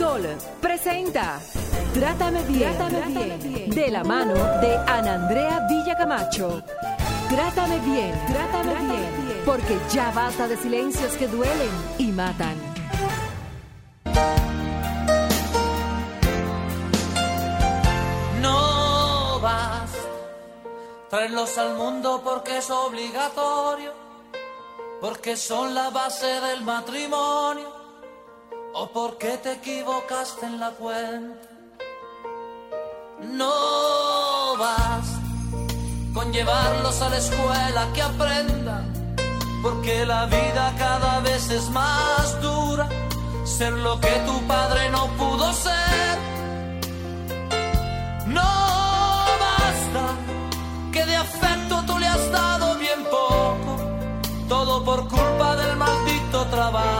Sol presenta Trátame bien, Trátame bien, de la mano de Ana Andrea Villacamacho. Trátame bien, trátame, bien, porque ya basta de silencios que duelen y matan. No vas, traerlos al mundo porque es obligatorio, porque son la base del matrimonio o porque te equivocaste en la cuenta. No vas con llevarlos a la escuela que aprendan, porque la vida cada vez es más dura, ser lo que tu padre no pudo ser. No basta que de afecto tú le has dado bien poco, todo por culpa del maldito trabajo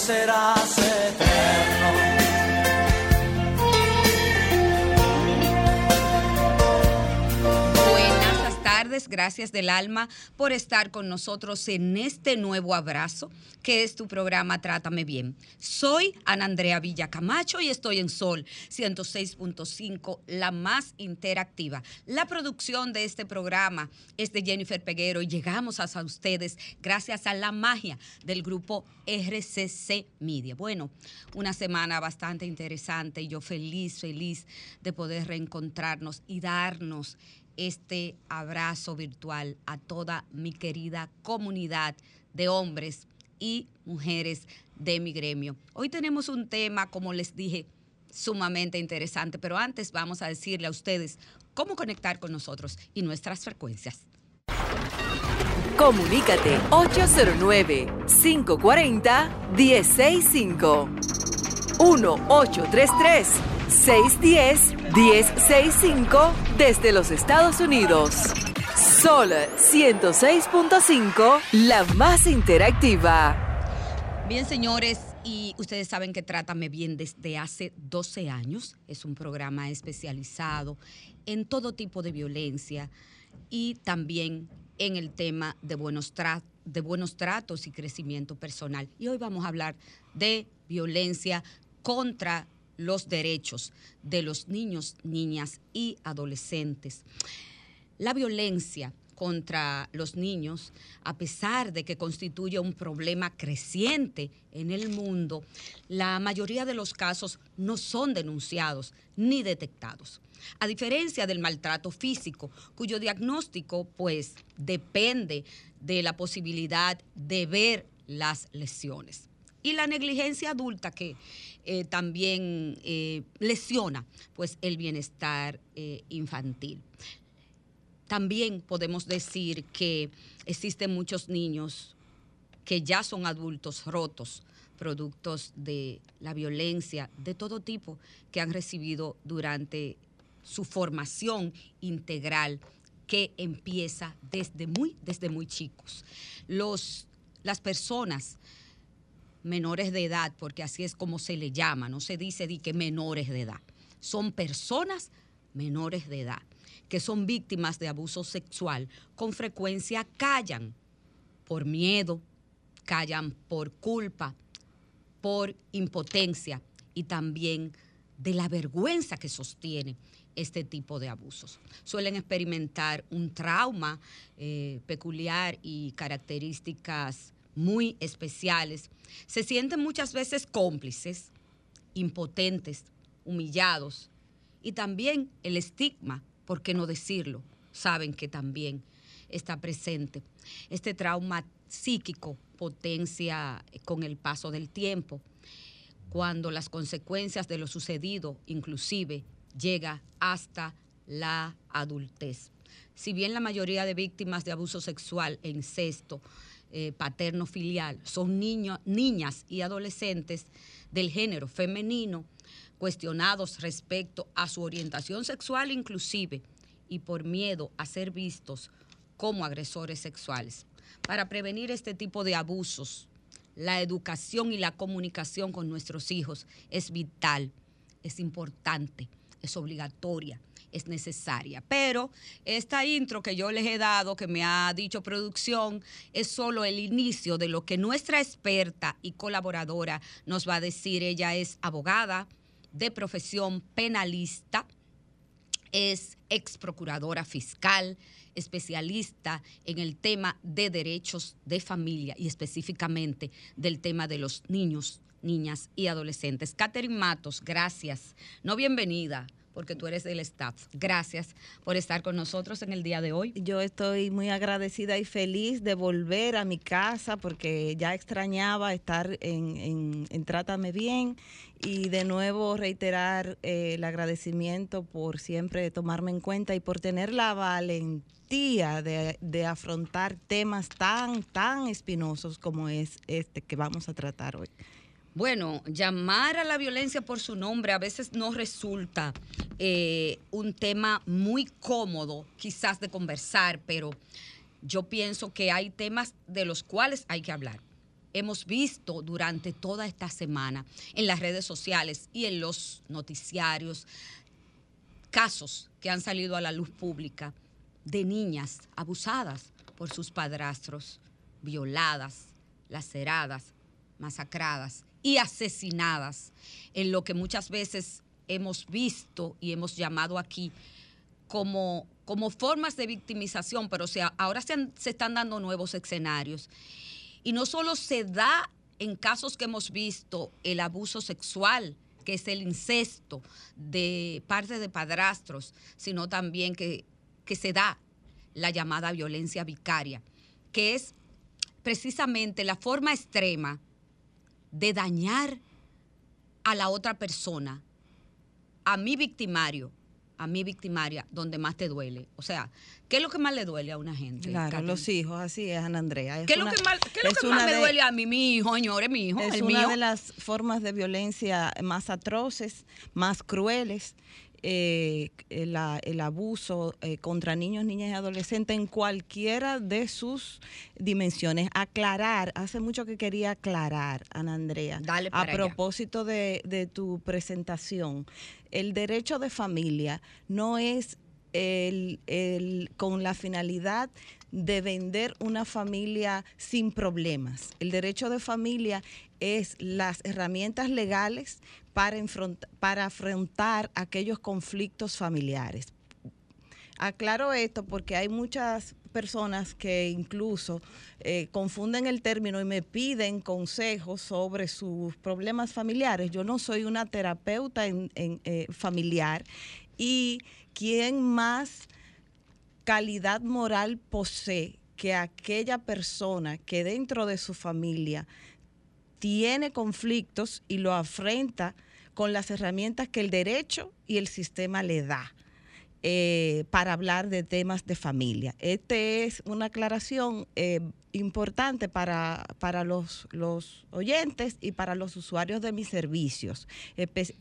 serás eterno. Gracias del alma por estar con nosotros en este nuevo abrazo que es tu programa Trátame Bien. Soy Ana Andrea Villacamacho y estoy en Sol 106.5, la más interactiva. La producción de este programa es de Jennifer Peguero y llegamos hasta ustedes gracias a la magia del grupo RCC Media. Bueno, una semana bastante interesante y yo feliz, feliz de poder reencontrarnos y darnos este abrazo virtual a toda mi querida comunidad de hombres y mujeres de mi gremio. Hoy tenemos un tema, como les dije, sumamente interesante, pero antes vamos a decirle a ustedes cómo conectar con nosotros y nuestras frecuencias. Comunícate 809-540-1065. 1-833-610-1065 desde los Estados Unidos. Sol 106.5, la más interactiva. Bien, señores, y ustedes saben que Trátame Bien desde hace 12 años. Es un programa especializado en todo tipo de violencia y también en el tema de buenos, de buenos tratos y crecimiento personal. Y hoy vamos a hablar de violencia contra los derechos de los niños, niñas y adolescentes. La violencia contra los niños, a pesar de que constituye un problema creciente en el mundo, la mayoría de los casos no son denunciados ni detectados. A diferencia del maltrato físico, cuyo diagnóstico pues depende de la posibilidad de ver las lesiones. Y la negligencia adulta que eh, también eh, lesiona pues el bienestar eh, infantil. también podemos decir que existen muchos niños que ya son adultos rotos, productos de la violencia de todo tipo que han recibido durante su formación integral que empieza desde muy, desde muy chicos. Los, las personas menores de edad, porque así es como se le llama, no se dice di que menores de edad, son personas menores de edad que son víctimas de abuso sexual, con frecuencia callan por miedo, callan por culpa, por impotencia y también de la vergüenza que sostiene este tipo de abusos. Suelen experimentar un trauma eh, peculiar y características muy especiales. Se sienten muchas veces cómplices, impotentes, humillados y también el estigma, ¿por qué no decirlo? Saben que también está presente. Este trauma psíquico potencia con el paso del tiempo, cuando las consecuencias de lo sucedido inclusive llega hasta la adultez. Si bien la mayoría de víctimas de abuso sexual e incesto eh, paterno filial son niñas y adolescentes del género femenino, cuestionados respecto a su orientación sexual inclusive y por miedo a ser vistos como agresores sexuales. Para prevenir este tipo de abusos, la educación y la comunicación con nuestros hijos es vital, es importante, es obligatoria, es necesaria. Pero esta intro que yo les he dado, que me ha dicho producción, es solo el inicio de lo que nuestra experta y colaboradora nos va a decir. Ella es abogada de profesión penalista, es ex procuradora fiscal, especialista en el tema de derechos de familia y específicamente del tema de los niños, niñas y adolescentes. Catherine Matos, gracias. No bienvenida porque tú eres del staff. Gracias por estar con nosotros en el día de hoy. Yo estoy muy agradecida y feliz de volver a mi casa porque ya extrañaba estar en, Trátame Bien y de nuevo reiterar eh, el agradecimiento por siempre tomarme en cuenta y por tener la valentía de, de afrontar temas tan, tan espinosos como es este que vamos a tratar hoy. Bueno, llamar a la violencia por su nombre a veces no resulta eh, un tema muy cómodo quizás de conversar, pero yo pienso que hay temas de los cuales hay que hablar. Hemos visto durante toda esta semana en las redes sociales y en los noticiarios casos que han salido a la luz pública de niñas abusadas por sus padrastros, violadas, laceradas, masacradas y asesinadas, en lo que muchas veces hemos visto y hemos llamado aquí como, como formas de victimización, pero ahora se, se están dando nuevos escenarios. Y no solo se da en casos que hemos visto el abuso sexual, que es el incesto de parte de padrastros, sino también que, que se da la llamada violencia vicaria, que es precisamente la forma extrema de dañar a la otra persona, a mi victimario, a mi victimaria, donde más te duele. O sea, ¿qué es lo que más le duele a una gente? Claro, los hijos, así es, Ana Andrea. ¿Qué es lo que más, me duele a mí, mi hijo, señores, mi hijo? Es una de las formas de violencia más atroces, más crueles eh, el, abuso eh, contra niños, niñas y adolescentes en cualquiera de sus dimensiones. Aclarar, hace mucho que quería aclarar, Ana Andrea, a propósito de, de tu presentación, el derecho de familia no es el, el, con la finalidad de vender una familia sin problemas. El derecho de familia es las herramientas legales para, para afrontar aquellos conflictos familiares. Aclaro esto porque hay muchas personas que incluso eh, confunden el término y me piden consejos sobre sus problemas familiares. Yo no soy una terapeuta en, eh, familiar y quien más calidad moral posee que aquella persona que dentro de su familia tiene conflictos y lo afrenta con las herramientas que el derecho y el sistema le da. Eh, para hablar de temas de familia. Esta es una aclaración eh, importante para, para los, los oyentes y para los usuarios de mis servicios,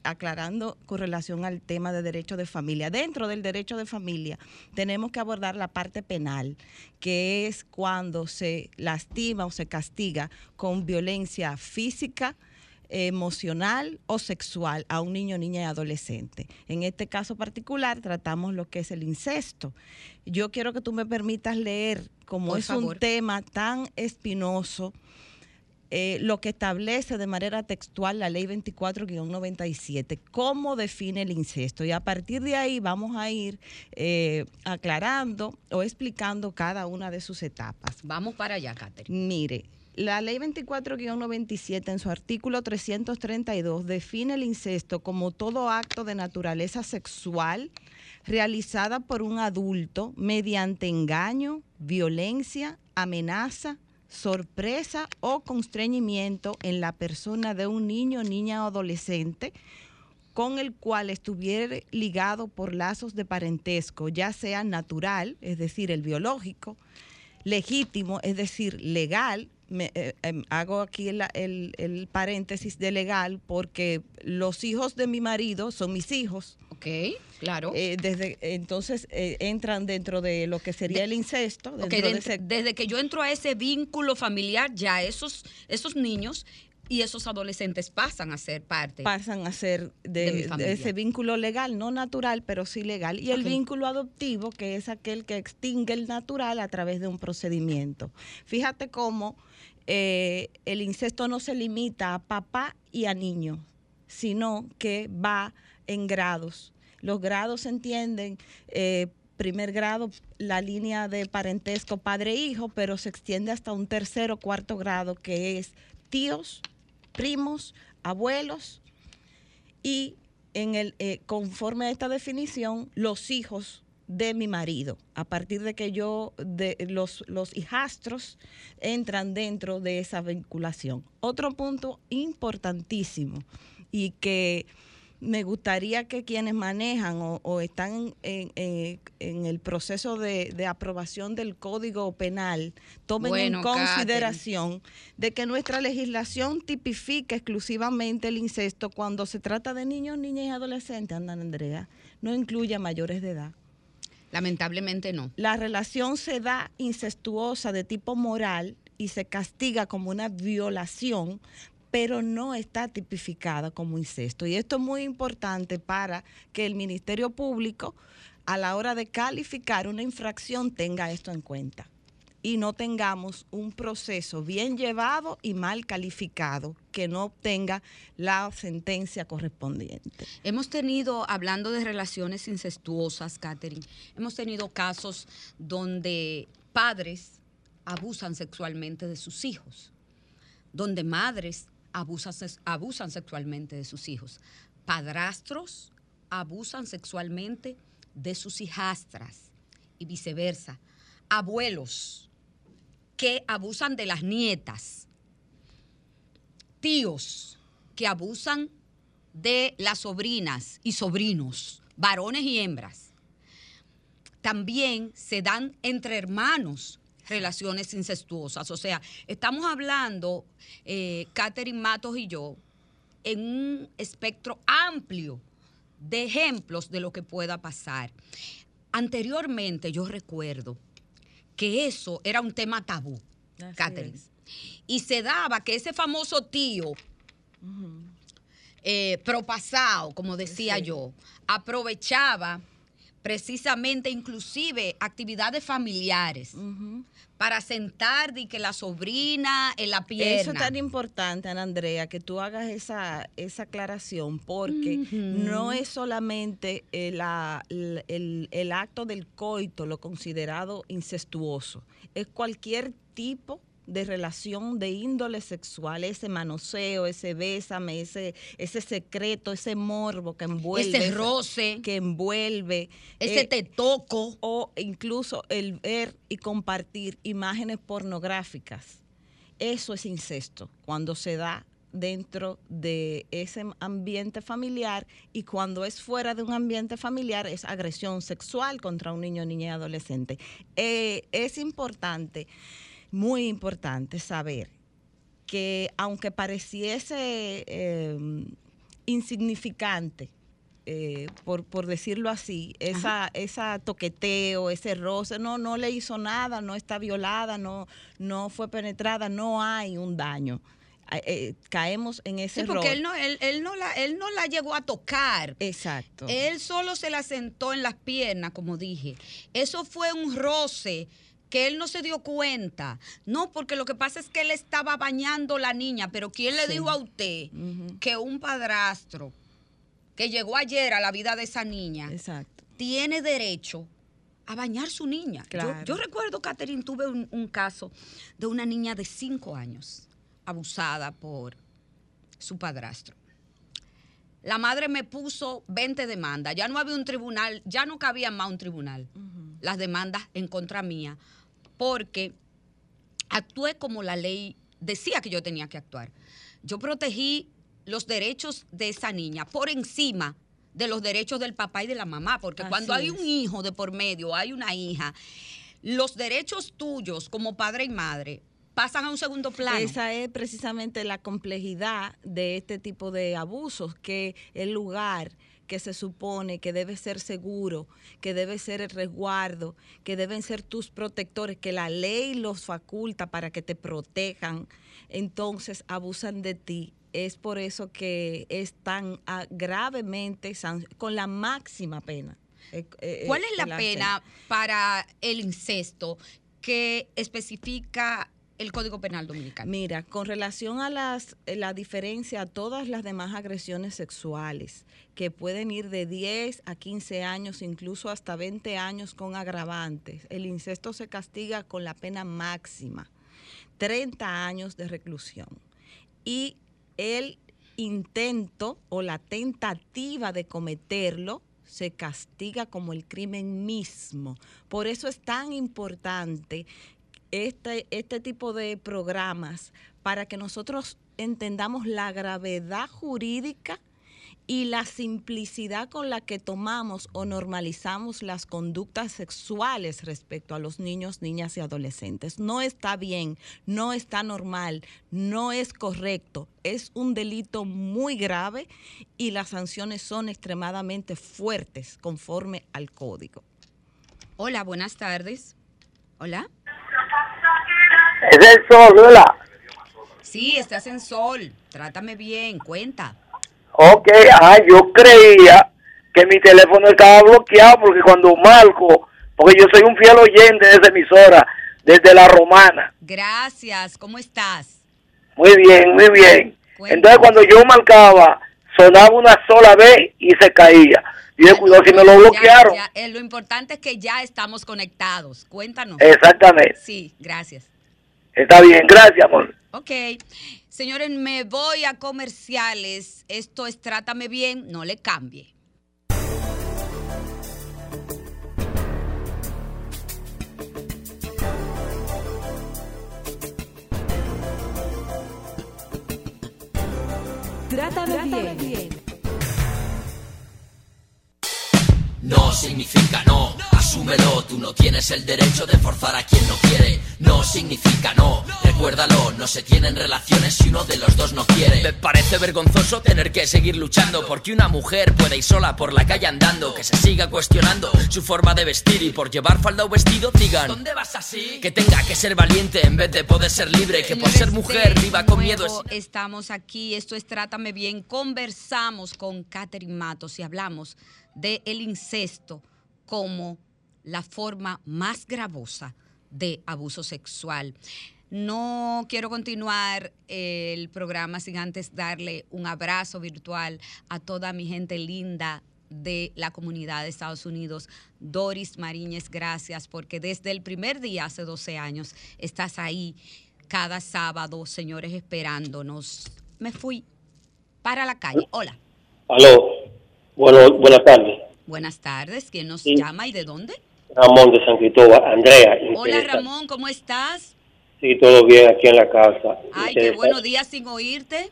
aclarando con relación al tema de derecho de familia. Dentro del derecho de familia tenemos que abordar la parte penal, que es cuando se lastima o se castiga con violencia física, emocional o sexual a un niño, niña y adolescente. En este caso particular tratamos lo que es el incesto. Yo quiero que tú me permitas leer, como es un tema tan espinoso, eh, lo que establece de manera textual la ley 24-97, cómo define el incesto. Y a partir de ahí vamos a ir eh, aclarando o explicando cada una de sus etapas. Vamos para allá, Catherine. Mire, la ley 24-97 en su artículo 332 define el incesto como todo acto de naturaleza sexual realizada por un adulto mediante engaño, violencia, amenaza, sorpresa o constreñimiento en la persona de un niño, niña o adolescente con el cual estuviera ligado por lazos de parentesco, ya sea natural, es decir, el biológico, legítimo, es decir, legal, me, eh, em, hago aquí el, paréntesis de legal porque los hijos de mi marido son mis hijos. Ok, claro. Eh, desde entonces eh, entran dentro de lo que sería el incesto. desde que yo entro a ese vínculo familiar, ya esos, esos niños y esos adolescentes pasan a ser parte. Pasan a ser de, ese vínculo legal, no natural, pero sí legal. Y el vínculo adoptivo, que es aquel que extingue el natural a través de un procedimiento. Fíjate cómo eh, el incesto no se limita a papá y a niño, sino que va en grados. Los grados se entienden. Eh, primer grado la línea de parentesco padre-hijo, pero se extiende hasta un tercer o cuarto grado que es tíos, primos, abuelos y en el, eh, conforme a esta definición, los hijos de mi marido. A partir de que yo, de los, los hijastros entran dentro de esa vinculación. Otro punto importantísimo y que me gustaría que quienes manejan o, están en, el proceso de, aprobación del Código Penal tomen en consideración de que nuestra legislación tipifica exclusivamente el incesto cuando se trata de niños, niñas y adolescentes, andan Andrea, no incluye a mayores de edad. Lamentablemente no. La relación se da incestuosa de tipo moral y se castiga como una violación pero no está tipificada como incesto. Y esto es muy importante para que el Ministerio Público, a la hora de calificar una infracción, tenga esto en cuenta y no tengamos un proceso bien llevado y mal calificado que no obtenga la sentencia correspondiente. Hemos tenido, hablando de relaciones incestuosas, Catherine, hemos tenido casos donde padres abusan sexualmente de sus hijos, donde madres abusan, abusan sexualmente de sus hijos. Padrastros abusan sexualmente de sus hijastras y viceversa. Abuelos que abusan de las nietas. Tíos que abusan de las sobrinas y sobrinos, varones y hembras. También se dan entre hermanos relaciones incestuosas. O sea, estamos hablando, eh, Catherine Matos y yo, en un espectro amplio de ejemplos de lo que pueda pasar. Anteriormente yo recuerdo que eso era un tema tabú, Catherine. Y se daba que ese famoso tío eh, propasado, como decía yo, aprovechaba precisamente inclusive actividades familiares. Para sentar y que la sobrina en la pierna. Eso es tan importante, Ana Andrea, que tú hagas esa, esa aclaración, porque no es solamente el, el acto del coito lo considerado incestuoso, es cualquier tipo de relación de índole sexual, ese manoseo, ese bésame, ese, ese secreto, ese morbo que envuelve. Ese roce. Que envuelve. Ese eh, te toco. O incluso el ver y compartir imágenes pornográficas. Eso es incesto, cuando se da dentro de ese ambiente familiar y cuando es fuera de un ambiente familiar es agresión sexual contra un niño, niña y adolescente. Eh, es importante, muy importante saber que aunque pareciese eh, insignificante, eh, por, por, decirlo así, esa, esa toqueteo, ese roce, no, no le hizo nada, no está violada, no, no fue penetrada, no hay un daño. Eh, caemos en ese sí, porque él no, él, él, no la, él no la llegó a tocar. Exacto. Él solo se la sentó en las piernas, como dije. Eso fue un roce que él no se dio cuenta. No, porque lo que pasa es que él estaba bañando la niña, pero ¿quién le dijo a usted que un padrastro que llegó ayer a la vida de esa niña, tiene derecho a bañar su niña. Yo, recuerdo, Catherine, tuve un, caso de una niña de cinco años abusada por su padrastro. La madre me puso 20 demandas. Ya no había un tribunal, ya no cabía más un tribunal. Las demandas en contra mía, porque actué como la ley decía que yo tenía que actuar. Yo protegí los derechos de esa niña por encima de los derechos del papá y de la mamá, porque cuando hay un hijo de por medio, hay una hija, los derechos tuyos como padre y madre pasan a un segundo plano. Esa es precisamente la complejidad de este tipo de abusos, que el lugar que se supone que debe ser seguro, que debe ser el resguardo, que deben ser tus protectores, que la ley los faculta para que te protejan, entonces abusan de ti es por eso que es tan ah, gravemente con la máxima pena. Eh, eh, ¿Cuál es la pena para el incesto que especifica el Código Penal Dominicano? Mira, con relación a las, eh, la diferencia a todas las demás agresiones sexuales, que pueden ir de 10 a 15 años, incluso hasta 20 años con agravantes, el incesto se castiga con la pena máxima, 30 años de reclusión. Y el intento o la tentativa de cometerlo se castiga como el crimen mismo. Por eso es tan importante este, este tipo de programas para que nosotros entendamos la gravedad jurídica y la simplicidad con la que tomamos o normalizamos las conductas sexuales respecto a los niños, niñas y adolescentes. No está bien, no está normal, no es correcto, es un delito muy grave y las sanciones son extremadamente fuertes conforme al código. Hola, buenas tardes. Hola. Es el sol, ¿verdad? Sí, estás en sol. Trátame bien, cuenta. Ok, ah, yo creía que mi teléfono estaba bloqueado porque cuando marco, porque yo soy un fiel oyente de esa emisora desde la romana. Gracias, ¿cómo estás? Muy bien, muy bien. Entonces cuando yo marcaba, sonaba una sola vez y se caía. Y yo cuidado si me lo bloquearon. Eh, lo importante es que ya estamos conectados. Cuéntanos. Exactamente. Sí, gracias. Está bien, gracias, amor. Ok. Señores, me voy a comerciales. Esto es Trátame Bien, no le cambie. Trátame, bien. No significa no, asúmelo, tú no tienes el derecho de forzar a quien no quiere. No significa no, recuérdalo, no se tienen relaciones si uno de los dos no quiere. Me parece vergonzoso tener que seguir luchando porque una mujer puede ir sola por la calle andando, que se siga cuestionando su forma de vestir y por llevar falda o vestido digan ¿Dónde vas así? Que tenga que ser valiente en vez de poder ser libre, que por ser mujer viva con miedo. Estamos aquí, esto es Trátame Bien, conversamos con Catherine Matos y hablamos del el incesto como la forma más gravosa de abuso sexual. No quiero continuar el programa sin antes darle un abrazo virtual a toda mi gente linda de la comunidad de Estados Unidos. Doris Mariñez, gracias, porque desde el primer día, hace 12 años, estás ahí cada sábado, señores, esperándonos. Me fui para la calle. Hola. Aló. Bueno, buenas tardes. Buenas tardes. ¿Quién nos llama y de dónde? Ramón de San Cristóbal. Andrea. Hola Ramón, ¿cómo estás? Sí, todo bien aquí en la casa. Ay, qué buenos días sin oírte.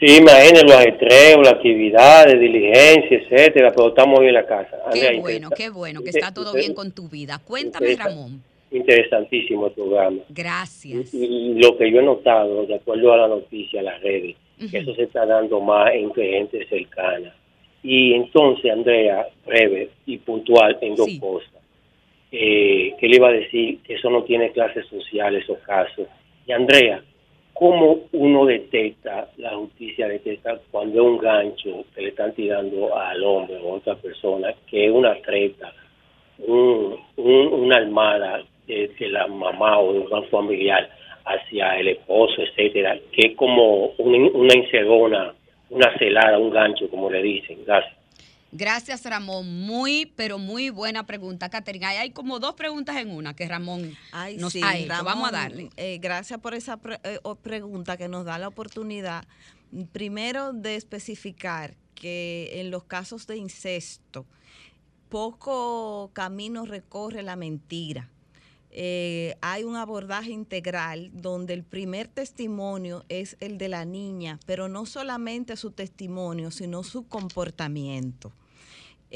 Sí, imagínense los estreos, la actividad, de diligencia, etcétera, pero estamos hoy en la casa. Qué bueno, qué bueno, que está todo bien con tu vida. Cuéntame, Ramón. Interesantísimo el programa. Gracias. Y, lo que yo he notado, de acuerdo a la noticia, a las redes, que eso se está dando más entre gente cercana. Y entonces, Andrea, breve y puntual en dos cosas. Eh, que le iba a decir que eso no tiene clases sociales o casos. Y Andrea, ¿cómo uno detecta, la justicia detecta cuando es un gancho que le están tirando al hombre o a otra persona, que es una treta, un, una armada de, la mamá o de un familiar hacia el esposo, etcétera, que es como una, una encegona, una celada, un gancho, como le dicen. Gracias. Gracias, Ramón. Muy, pero muy buena pregunta, Caterina. Hay como dos preguntas en una que Ramón nos ha hecho. Vamos a darle. Eh, gracias por esa eh, pregunta que nos da la oportunidad, primero, de especificar que en los casos de incesto, poco camino recorre la mentira. Eh, hay un abordaje integral donde el primer testimonio es el de la niña, pero no solamente su testimonio, sino su comportamiento.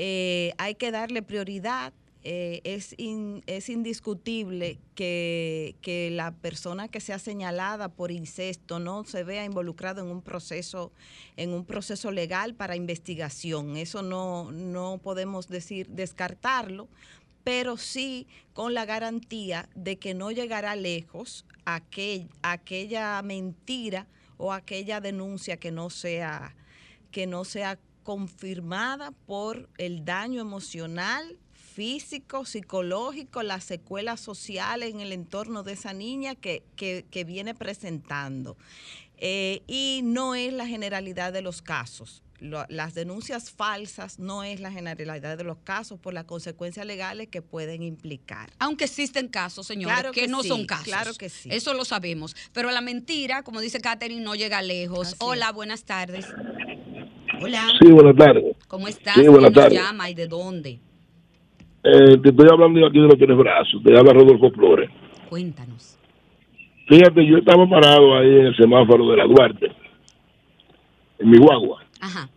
Eh, hay que darle prioridad. Eh, es, indiscutible que, la persona que sea señalada por incesto no se vea involucrado en un proceso, en un proceso legal para investigación. Eso no, no podemos decir descartarlo, pero sí con la garantía de que no llegará lejos aquel, aquella mentira o aquella denuncia que no sea que no sea confirmada por el daño emocional, físico, psicológico, las secuelas sociales en el entorno de esa niña que, viene presentando. Eh, y no es la generalidad de los casos. las denuncias falsas no es la generalidad de los casos por las consecuencias legales que pueden implicar. Aunque existen casos, señores, que, no son casos. Claro que sí. Eso lo sabemos. Pero la mentira, como dice Catherine, no llega lejos. Hola, buenas tardes. Hola. Sí, buenas tardes. ¿Cómo estás? Sí, buenas tardes. llama y de dónde? Eh, te estoy hablando aquí de los tres brazos. Te habla Rodolfo Flores. Cuéntanos. Fíjate, yo estaba parado ahí en el semáforo de la Duarte, en mi guagua. Ajá.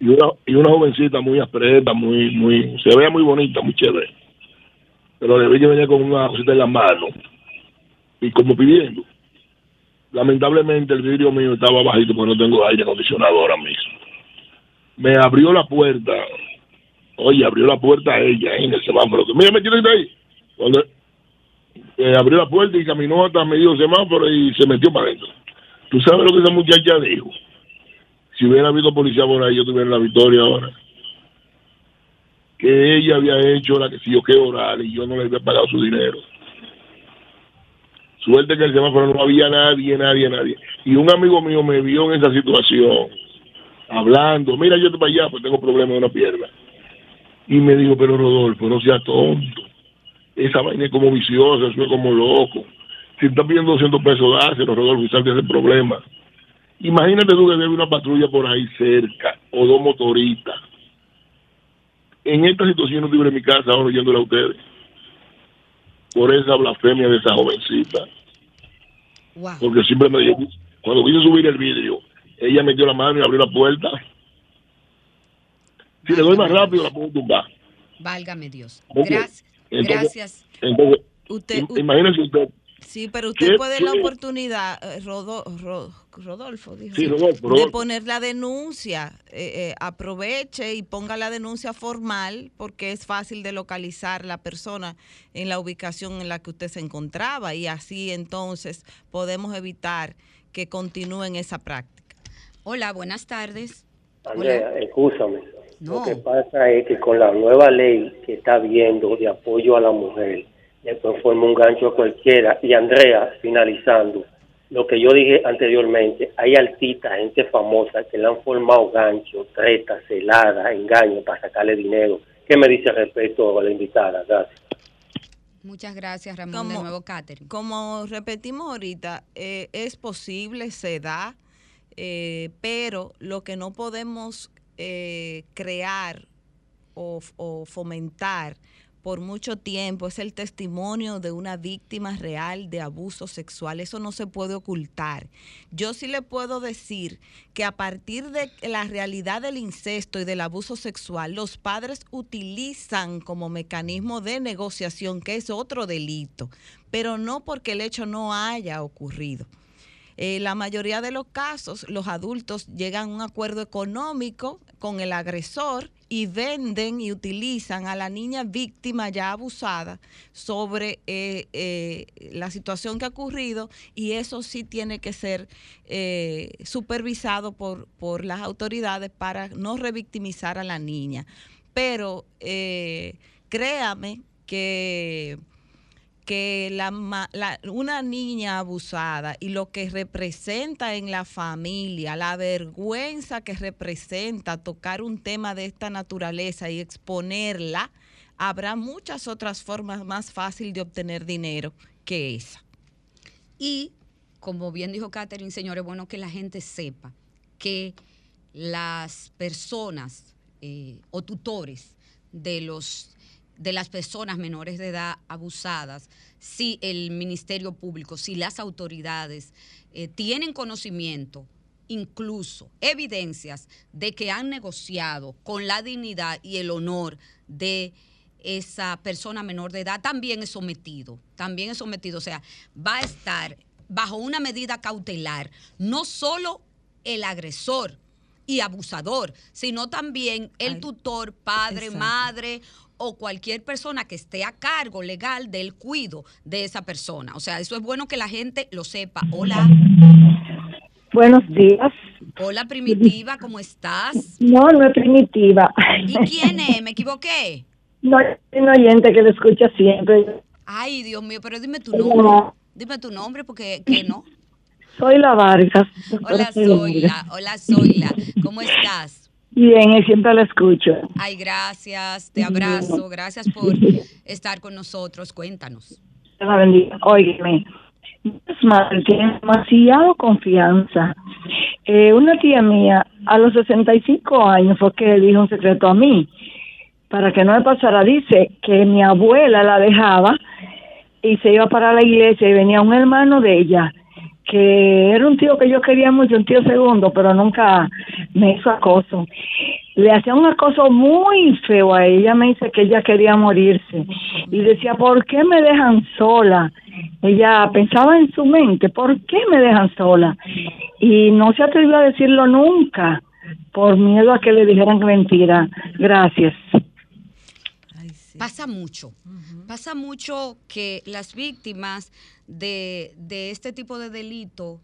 Y una, y una jovencita muy aspreta, muy, muy, se veía muy bonita, muy chévere. Pero le vi que venía con una cosita en la mano y como pidiendo. Lamentablemente el vidrio mío estaba bajito porque no tengo aire acondicionado ahora mismo me abrió la puerta. Oye, abrió la puerta a ella en el semáforo. Mira, me ahí. Cuando eh, abrió la puerta y caminó hasta medio semáforo y se metió para adentro. ¿Tú sabes lo que esa muchacha dijo? Si hubiera habido policía por ahí, yo tuviera la victoria ahora. Que ella había hecho la que si yo que orar y yo no le había pagado su dinero. Suerte que en el semáforo no había nadie, nadie, nadie. Y un amigo mío me vio en esa situación hablando, mira, yo te para allá, pues tengo problemas en una pierna. Y me dijo, pero Rodolfo, no sea tonto. Esa vaina es como viciosa, eso es como loco. Si estás pidiendo 200 pesos, dáselo, Rodolfo, y salte ese problema. Imagínate tú que debe una patrulla por ahí cerca, o dos motoristas. En esta situación no estoy en mi casa ahora oyéndole a ustedes. Por esa blasfemia de esa jovencita. Porque siempre me dijo, cuando quise subir el vidrio, ella metió la mano y abrió la puerta. Si le doy más rápido, la puedo tumbar. Válgame Dios. Gracias. gracias. usted, imagínese usted. Sí, pero usted puede la oportunidad, eh, Rodolfo, dijo, de poner la denuncia. Eh, eh, aproveche y ponga la denuncia formal porque es fácil de localizar la persona en la ubicación en la que usted se encontraba y así entonces podemos evitar que continúen esa práctica. Hola, buenas tardes. Andrea, escúchame. Lo que pasa es que con la nueva ley que está viendo de apoyo a la mujer, le forma un gancho a cualquiera. Y Andrea, finalizando, lo que yo dije anteriormente, hay artistas, gente famosa que le han formado gancho, treta, celada, engaño para sacarle dinero. ¿Qué me dice respecto a la invitada? Gracias. Muchas gracias, Ramón. de nuevo, Catherine. Como repetimos ahorita, eh, es posible, se da eh, pero lo que no podemos eh, crear o, fomentar por mucho tiempo, es el testimonio de una víctima real de abuso sexual. Eso no se puede ocultar. Yo sí le puedo decir que a partir de la realidad del incesto y del abuso sexual, los padres utilizan como mecanismo de negociación, que es otro delito, pero no porque el hecho no haya ocurrido. Eh, la mayoría de los casos, los adultos llegan a un acuerdo económico con el agresor y venden y utilizan a la niña víctima ya abusada sobre eh, eh, la situación que ha ocurrido y eso sí tiene que ser supervisado por, por las autoridades para no revictimizar a la niña. Pero créame que que una niña abusada y lo que representa en la familia, la vergüenza que representa tocar un tema de esta naturaleza y exponerla, habrá muchas otras formas más fáciles de obtener dinero que esa. Y, como bien dijo Catherine, señores, bueno que la gente sepa que las personas eh, o tutores de los de las personas menores de edad abusadas, si el Ministerio Público, si las autoridades eh, tienen conocimiento, incluso evidencias de que han negociado con la dignidad y el honor de esa persona menor de edad, también es sometido, también es sometido, o sea, va a estar bajo una medida cautelar, no solo el agresor y abusador, sino también el tutor, padre, madre o cualquier persona que esté a cargo legal del cuido de esa persona. O sea, eso es bueno que la gente lo sepa. Hola. Buenos días. Hola, Primitiva, ¿cómo estás? No, no es Primitiva. ¿Y quién es? ¿Me equivoqué? No, es un oyente que lo escucha siempre. Ay, Dios mío, pero dime tu nombre. Dime tu nombre porque que no. Soy la Vargas. Hola, Zoila. Hola, Zoila. ¿Cómo estás? Bien, y siempre la escucho. Ay, gracias, te abrazo, gracias por estar con nosotros. Cuéntanos. Óigame, tiene demasiado confianza. Eh, una tía mía, a los 65 años, fue que le dijo un secreto a mí. Para que no me pasara, dice que mi abuela la dejaba y se iba para la iglesia y venía un hermano de ella que era un tío que yo quería mucho, un tío segundo, pero nunca me hizo acoso. Le hacía un acoso muy feo a ella, me dice que ella quería morirse. Y decía, ¿por qué me dejan sola? Ella pensaba en su mente, ¿por qué me dejan sola? Y no se atrevió a decirlo nunca, por miedo a que le dijeran mentira. Gracias. Pasa mucho, pasa mucho que las víctimas de, este tipo de delito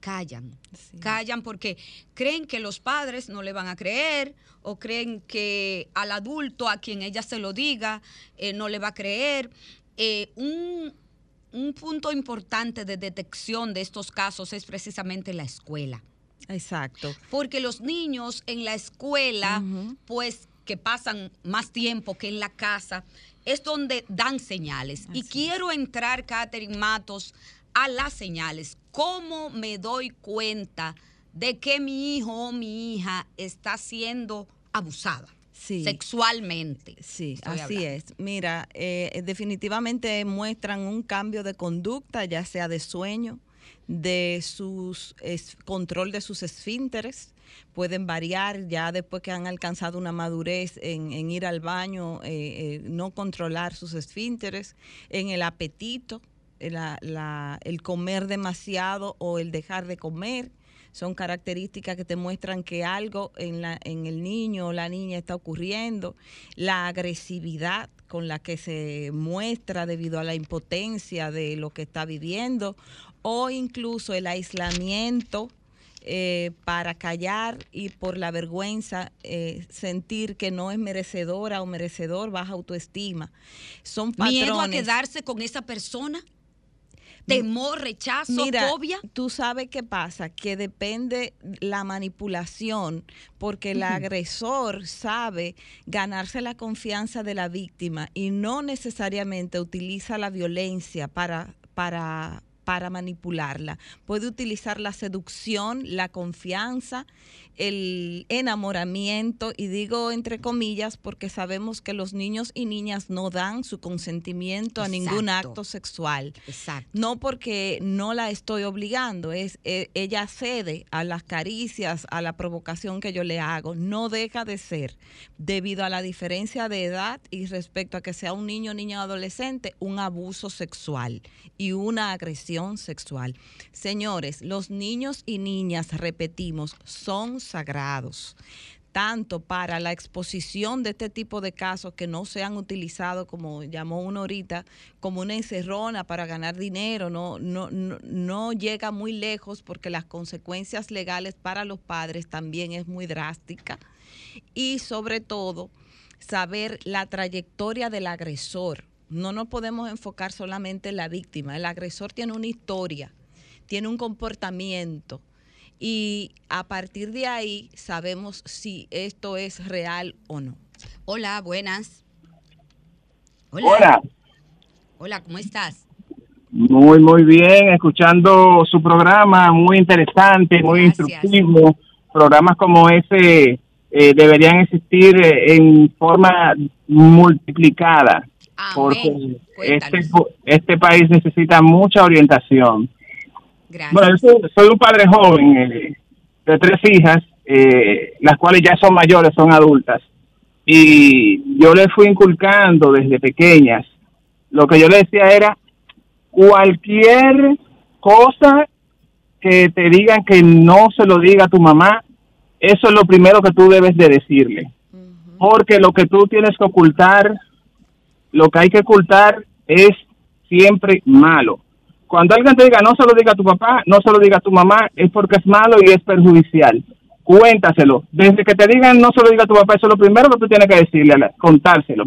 callan, callan porque creen que los padres no le van a creer o creen que al adulto a quien ella se lo diga eh, no le va a creer. Eh, un, punto importante de detección de estos casos es precisamente la escuela. Exacto. Porque los niños en la escuela, pues que pasan más tiempo que en la casa, es donde dan señales. y quiero entrar, Catherine Matos, a las señales. ¿Cómo me doy cuenta de que mi hijo o mi hija está siendo abusada? sexualmente. Sí, así es. Mira, eh, definitivamente muestran un cambio de conducta, ya sea de sueño, de sus control de sus esfínteres, pueden variar ya después que han alcanzado una madurez en, ir al baño, eh, eh, no controlar sus esfínteres, en el apetito, el comer demasiado o el dejar de comer. Son características que te muestran que algo en, la, en el niño o la niña está ocurriendo. La agresividad con la que se muestra debido a la impotencia de lo que está viviendo o incluso el aislamiento eh, para callar y por la vergüenza eh, sentir que no es merecedora o merecedor, baja autoestima. Son patrones. ¿Miedo a quedarse con esa persona? temor, rechazo, Mira, fobia. Tú sabes qué pasa, que depende la manipulación, porque el agresor sabe ganarse la confianza de la víctima y no necesariamente utiliza la violencia para, para para manipularla. Puede utilizar la seducción, la confianza, el enamoramiento, y digo entre comillas porque sabemos que los niños y niñas no dan su consentimiento a ningún acto sexual. Exacto. No porque no la estoy obligando, es eh, ella cede a las caricias, a la provocación que yo le hago. No deja de ser, debido a la diferencia de edad y respecto a que sea un niño, niña o adolescente, un abuso sexual y una agresión sexual. Señores, los niños y niñas, repetimos, son sagrados tanto para la exposición de este tipo de casos que no se han utilizado, como llamó uno ahorita, como una encerrona para ganar dinero, no, no, no, no, llega muy lejos porque las consecuencias legales para los padres también es muy drástica. Y sobre todo, saber la trayectoria del agresor. No nos podemos enfocar solamente en la víctima. El agresor tiene una historia, tiene un comportamiento y a partir de ahí sabemos si esto es real o no. Hola, buenas. Hola. Hola, ¿cómo estás? Muy, muy bien, escuchando su programa, muy interesante, muy instructivo. Programas como ese eh, deberían existir eh, en forma multiplicada, porque este, este país necesita mucha orientación. Bueno, yo soy, un padre joven eh, de tres hijas, eh, las cuales ya son mayores, son adultas. Y yo les fui inculcando desde pequeñas. Lo que yo le decía era, cualquier cosa que te digan que no se lo diga a tu mamá, eso es lo primero que tú debes de decirle. Porque lo que tú tienes que ocultar, lo que hay que ocultar es siempre malo. Cuando alguien te diga no se lo diga a tu papá, no se lo diga a tu mamá, es porque es malo y es perjudicial. Cuéntaselo. Desde que te digan no se lo diga a tu papá, eso es lo primero que tú tienes que decirle, contárselo.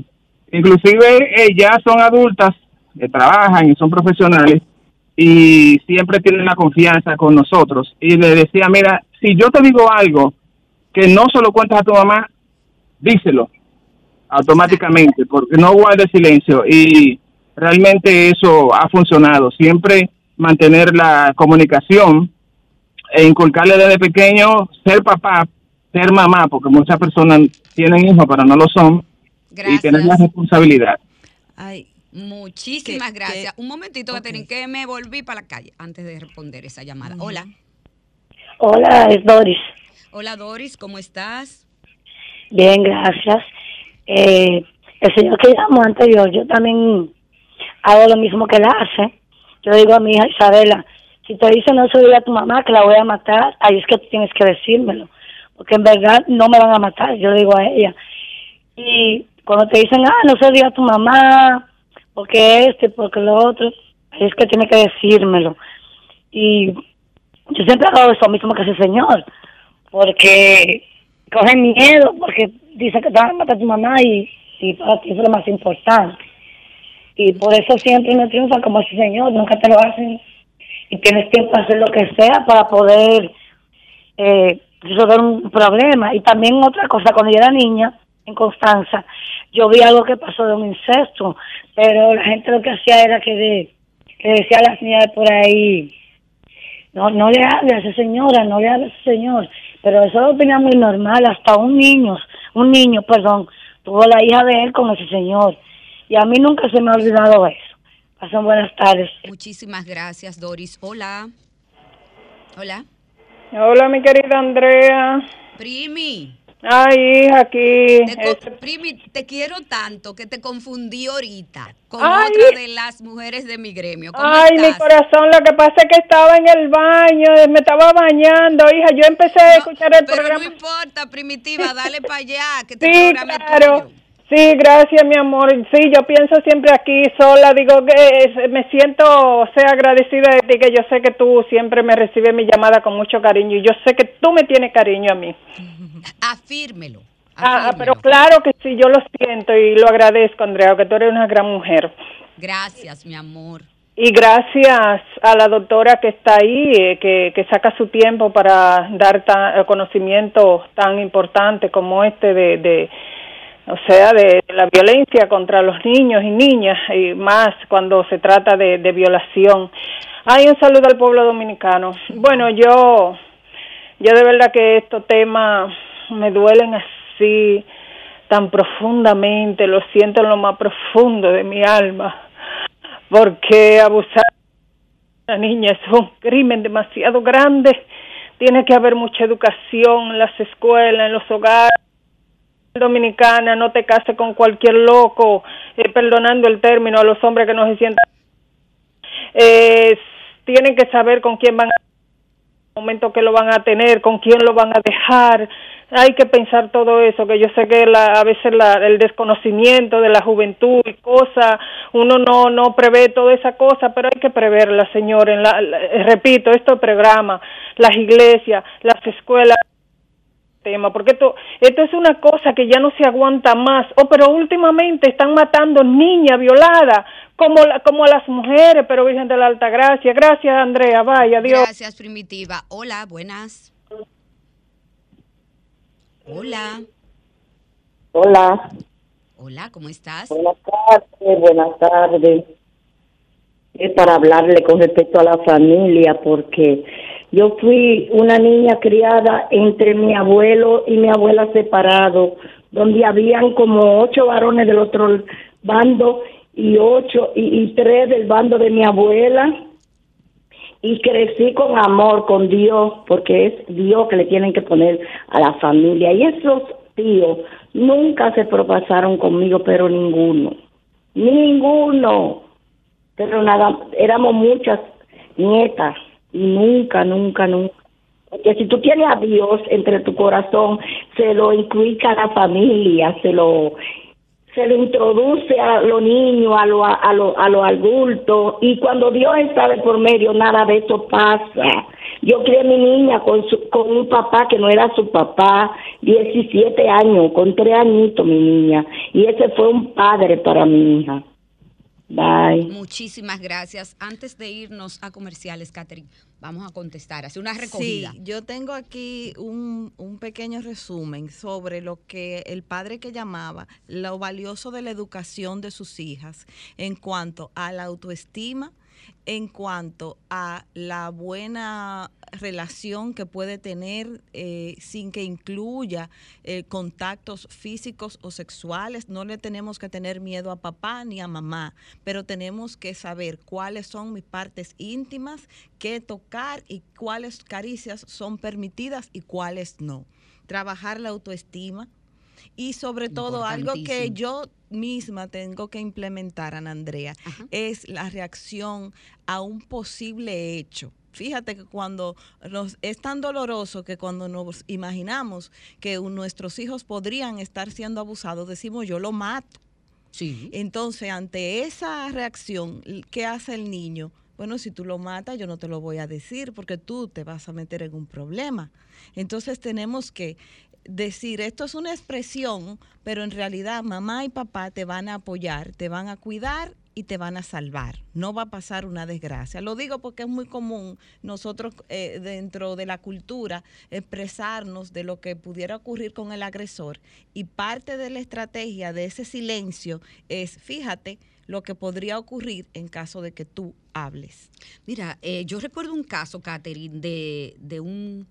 Inclusive ellas eh, son adultas, que trabajan y son profesionales y siempre tienen la confianza con nosotros. Y le decía, mira, si yo te digo algo que no se lo cuentas a tu mamá, díselo automáticamente, porque no guarde silencio. Y realmente eso ha funcionado. Siempre mantener la comunicación e inculcarle desde pequeño ser papá, ser mamá, porque muchas personas tienen hijos pero no lo son, y tener la responsabilidad. Ay, muchísimas gracias. Un momentito, okay. que me volví para la calle antes de responder esa llamada. Hola. Hola, es Doris. Hola, Doris, ¿cómo estás? Bien, gracias. Eh, el señor que llamó anterior, yo también hago lo mismo que él hace. Yo digo a mi hija Isabela, si te dice no se a tu mamá que la voy a matar, ahí es que tú tienes que decírmelo, porque en verdad no me van a matar, yo digo a ella. Y cuando te dicen, ah, no se diga a tu mamá, porque este, porque lo otro, ahí es que tiene que decírmelo. Y yo siempre hago eso mismo que ese señor, porque cogen miedo, porque dicen que te van a matar a tu mamá y, y para ti es lo más importante y por eso siempre me triunfan como ese señor, nunca te lo hacen. Y tienes tiempo de hacer lo que sea para poder eh, resolver un problema. Y también otra cosa, cuando yo era niña en Constanza, yo vi algo que pasó de un incesto, pero la gente lo que hacía era que, de, que decía a la señora por ahí, no, no le hable a esa señora, no le hable a ese señor, pero eso lo opinión muy normal, hasta un niño, un niño, perdón, tuvo la hija de él con ese señor y a mí nunca se me ha olvidado eso. Pasen buenas tardes. Muchísimas gracias, Doris. Hola. Hola. Hola, mi querida Andrea. Primi. Ay, hija, aquí. Te, Primi, te quiero tanto que te confundí ahorita con otra de las mujeres de mi gremio. Ay, mi corazón, lo que pasa es que estaba en el baño, me estaba bañando, hija. Yo empecé a escuchar el pero programa. no importa, primitiva, dale para allá, que te sí, claro. Sí, gracias, mi amor. Sí, yo pienso siempre aquí sola. Digo que me siento, sea agradecida de ti, que yo sé que tú siempre me recibes mi llamada con mucho cariño y yo sé que tú me tienes cariño a mí. Afírmelo. Ah, pero claro que sí, yo lo siento y lo agradezco, Andrea, que tú eres una gran mujer. Gracias, mi amor. Y gracias a la doctora que está ahí, eh, que, que, saca su tiempo para dar tan, conocimiento tan importante como este de, de o sea, de la violencia contra los niños y niñas, y más cuando se trata de, violación. Hay un saludo al pueblo dominicano. Bueno, yo, yo de verdad que estos temas me duelen así tan profundamente, lo siento en lo más profundo de mi alma, porque abusar de una niña es un crimen demasiado grande. Tiene que haber mucha educación en las escuelas, en los hogares. Dominicana, no te cases con cualquier loco, eh, perdonando el término a los hombres que no se sientan. Eh, tienen que saber con quién van a momento que lo van a tener, con quién lo van a dejar. Hay que pensar todo eso, que yo sé que la, a veces la, el desconocimiento de la juventud y cosas, uno no, no prevé toda esa cosa, pero hay que preverla, señor. En la, repito, estos programas, las iglesias, las escuelas, tema, porque esto, esto es una cosa que ya no se aguanta más. Oh, pero últimamente están matando niñas violadas, como, como a las mujeres, pero Virgen de la Alta Gracia. Gracias, Andrea. Vaya, Dios. Gracias, Primitiva. Hola, buenas. Hola. Hola. Hola, ¿cómo estás? Buenas tardes, buenas tardes. Es para hablarle con respecto a la familia, porque yo fui una niña criada entre mi abuelo y mi abuela separado, donde habían como ocho varones del otro bando y ocho y, tres del bando de mi abuela. Y crecí con amor con Dios porque es Dios que le tienen que poner a la familia. Y esos tíos nunca se propasaron conmigo pero ninguno ninguno. Pero nada éramos muchas nietas. y nunca nunca nunca porque si tú tienes a Dios entre tu corazón se lo incluye a la familia se lo se le introduce a los niños, a los a lo, a lo adultos, y cuando Dios está de por medio, nada de eso pasa. Yo crié a mi niña con, su, con un papá que no era su papá, 17 años, con tres añitos mi niña, y ese fue un padre para mi hija. Bye. Muchísimas gracias. Antes de irnos a comerciales, Catherine, vamos a contestar, hacer una recogida. Sí, yo tengo aquí un, un, pequeño resumen sobre lo que el padre que llamaba lo valioso de la educación de sus hijas en cuanto a la autoestima, en cuanto a la buena relación que puede tener eh, sin que incluya eh, contactos físicos o sexuales. No le tenemos que tener miedo a papá ni a mamá, pero tenemos que saber cuáles son mis partes íntimas, qué tocar y cuáles caricias son permitidas y cuáles no. Trabajar la autoestima, y sobre todo algo que yo misma tengo que implementar, Ana Andrea, es la reacción a un posible hecho. Fíjate que cuando nos, es tan doloroso que cuando nos imaginamos que nuestros hijos podrían estar siendo abusados, decimos yo lo mato. Sí. Entonces, ante esa reacción, ¿qué hace el niño? Bueno, si tú lo matas, yo no te lo voy a decir porque tú te vas a meter en un problema. Entonces tenemos que decir, esto es una expresión, pero en realidad mamá y papá te van a apoyar, te van a cuidar y te van a salvar. No va a pasar una desgracia. Lo digo porque es muy común nosotros eh, dentro de la cultura expresarnos de lo que pudiera ocurrir con el agresor y parte de la estrategia de ese silencio es, fíjate, lo que podría ocurrir en caso de que tú hables. Mira, eh, yo recuerdo un caso, Catherine, de, de un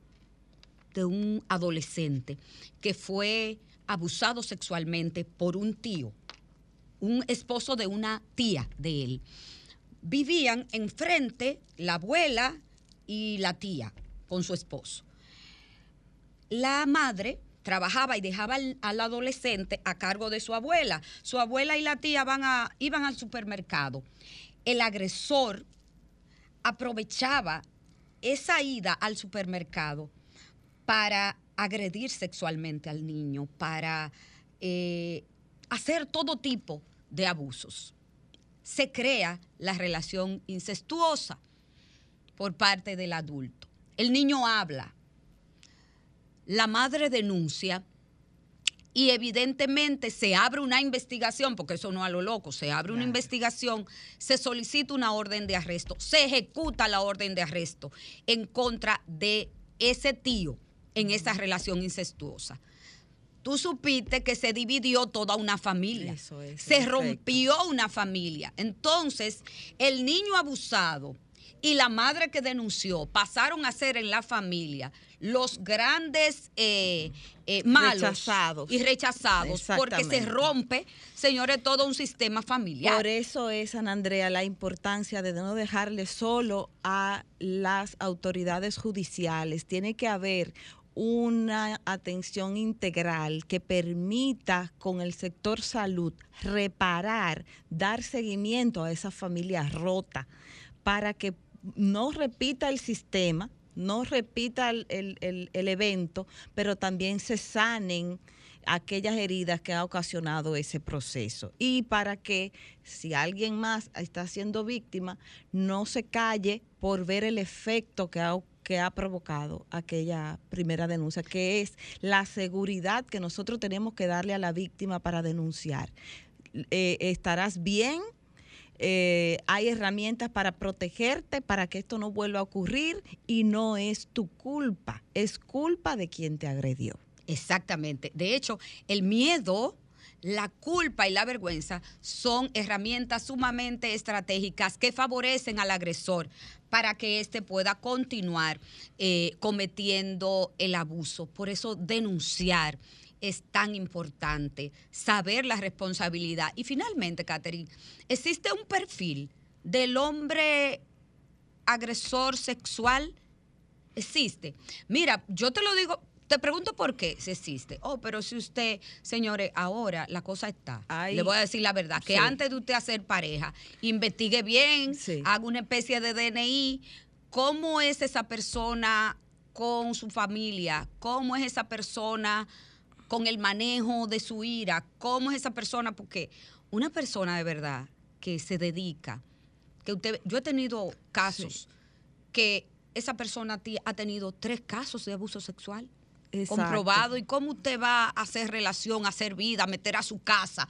de un adolescente que fue abusado sexualmente por un tío, un esposo de una tía de él. Vivían enfrente la abuela y la tía con su esposo. La madre trabajaba y dejaba al, adolescente a cargo de su abuela. Su abuela y la tía van a, iban al supermercado. El agresor aprovechaba esa ida al supermercado para agredir sexualmente al niño, para eh, hacer todo tipo de abusos. Se crea la relación incestuosa por parte del adulto. El niño habla, la madre denuncia y evidentemente se abre una investigación, porque eso no a lo loco, se abre una investigación, se solicita una orden de arresto, se ejecuta la orden de arresto en contra de ese tío en esa relación incestuosa. Tú supiste que se dividió toda una familia. se rompió una familia. Entonces, el niño abusado y la madre que denunció pasaron a ser en la familia los grandes eh, eh, malos Rechazados. y rechazados porque se rompe, señores, todo un sistema familiar. Por eso es, Ana Andrea, la importancia de no dejarle solo a las autoridades judiciales. Tiene que haber una atención integral que permita con el sector salud reparar, dar seguimiento a esa familia rota para que no repita el sistema, no repita el, el- el- evento, pero también se sanen aquellas heridas que ha ocasionado ese proceso. Y para que si alguien más está siendo víctima, no se calle por ver el efecto que ha, que ha provocado aquella primera denuncia, que es la seguridad que nosotros tenemos que darle a la víctima para denunciar. Eh, estarás bien, eh, hay herramientas para protegerte, para que esto no vuelva a ocurrir y no es tu culpa, es culpa de quien te agredió. Exactamente. De hecho, el miedo, la culpa y la vergüenza son herramientas sumamente estratégicas que favorecen al agresor para que éste pueda continuar eh, cometiendo el abuso. Por eso denunciar es tan importante, saber la responsabilidad. Y finalmente, Catherine, existe un perfil del hombre agresor sexual existe. Mira, yo te lo digo, te pregunto por qué si existe. Oh, pero si usted, señores, ahora la cosa está. Ay. Le voy a decir la verdad, que Sí. antes de usted hacer pareja, investigue bien, haga una especie de DNI, cómo es esa persona con su familia, cómo es esa persona con el manejo de su ira, cómo es esa persona, porque una persona de verdad que se dedica, que usted, yo he tenido casos que esa persona ha tenido tres casos de abuso sexual Comprobado y cómo usted va a hacer relación, a hacer vida, a meter a su casa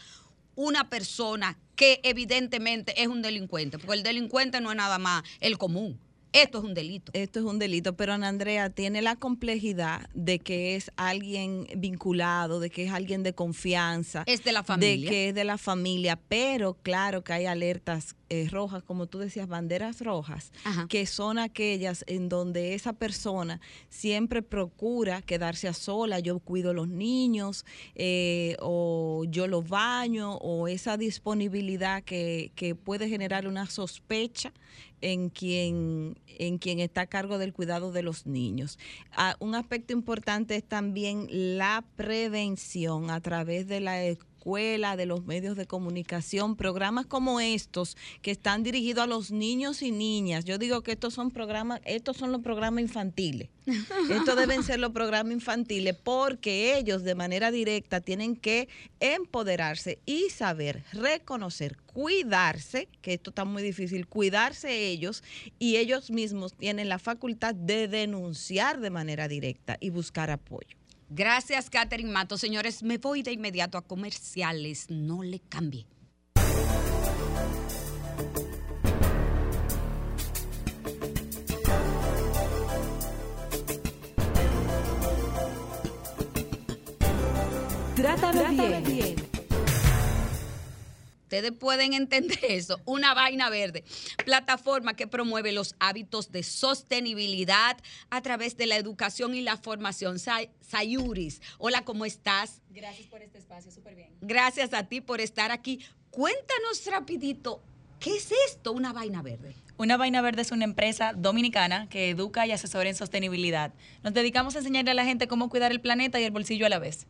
una persona que evidentemente es un delincuente, porque el delincuente no es nada más el común. Esto es un delito. Esto es un delito, pero Ana Andrea tiene la complejidad de que es alguien vinculado, de que es alguien de confianza. Es de la familia. De que es de la familia, pero claro que hay alertas eh, rojas, como tú decías, banderas rojas, que son aquellas en donde esa persona siempre procura quedarse a sola, yo cuido a los niños, eh, o yo los baño, o esa disponibilidad que, que puede generar una sospecha en quien, en quien está a cargo del cuidado de los niños. Ah, un aspecto importante es también la prevención a través de la escuela, de los medios de comunicación, programas como estos que están dirigidos a los niños y niñas. Yo digo que estos son programas, estos son los programas infantiles. Estos deben ser los programas infantiles porque ellos de manera directa tienen que empoderarse y saber reconocer, cuidarse, que esto está muy difícil, cuidarse ellos y ellos mismos tienen la facultad de denunciar de manera directa y buscar apoyo. Gracias, Catherine Mato. Señores, me voy de inmediato a comerciales. No le cambie. Trátame, bien. Ustedes pueden entender eso. Una vaina verde. Plataforma que promueve los hábitos de sostenibilidad a través de la educación y la formación. Say- Sayuris, hola, ¿cómo estás? Gracias por este espacio, súper bien. Gracias a ti por estar aquí. Cuéntanos rapidito, ¿qué es esto, una vaina verde? Una Vaina Verde es una empresa dominicana que educa y asesora en sostenibilidad. Nos dedicamos a enseñarle a la gente cómo cuidar el planeta y el bolsillo a la vez.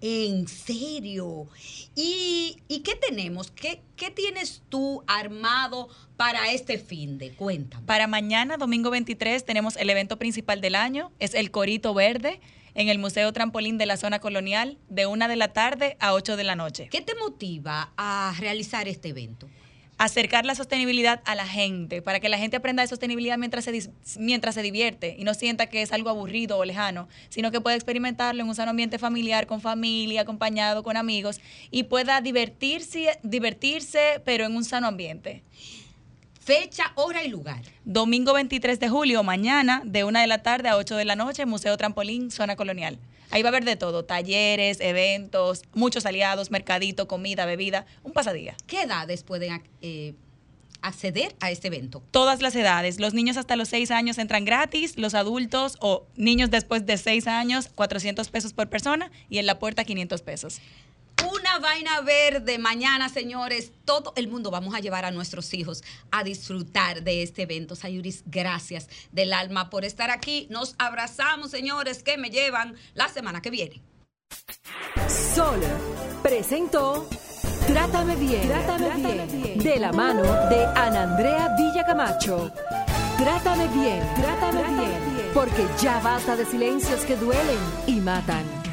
¿En serio? ¿Y, y qué tenemos? ¿Qué, ¿Qué tienes tú armado para este fin de? Cuéntame. Para mañana, domingo 23, tenemos el evento principal del año, es el Corito Verde en el Museo Trampolín de la Zona Colonial de 1 de la tarde a 8 de la noche. ¿Qué te motiva a realizar este evento? Acercar la sostenibilidad a la gente, para que la gente aprenda de sostenibilidad mientras se, mientras se divierte y no sienta que es algo aburrido o lejano, sino que pueda experimentarlo en un sano ambiente familiar, con familia, acompañado, con amigos, y pueda divertirse, divertirse pero en un sano ambiente. Fecha, hora y lugar. Domingo 23 de julio, mañana, de 1 de la tarde a 8 de la noche, Museo Trampolín, Zona Colonial. Ahí va a haber de todo, talleres, eventos, muchos aliados, mercadito, comida, bebida, un pasadía. ¿Qué edades pueden eh, acceder a este evento? Todas las edades. Los niños hasta los 6 años entran gratis, los adultos o niños después de 6 años, 400 pesos por persona y en la puerta 500 pesos. Una vaina verde mañana, señores. Todo el mundo vamos a llevar a nuestros hijos a disfrutar de este evento. Sayuris, gracias del alma por estar aquí. Nos abrazamos, señores, que me llevan la semana que viene. Sol presentó Trátame bien, Trátame, bien, de la mano de Ana Andrea Villacamacho. Trátame bien, Trátame bien, porque ya basta de silencios que duelen y matan.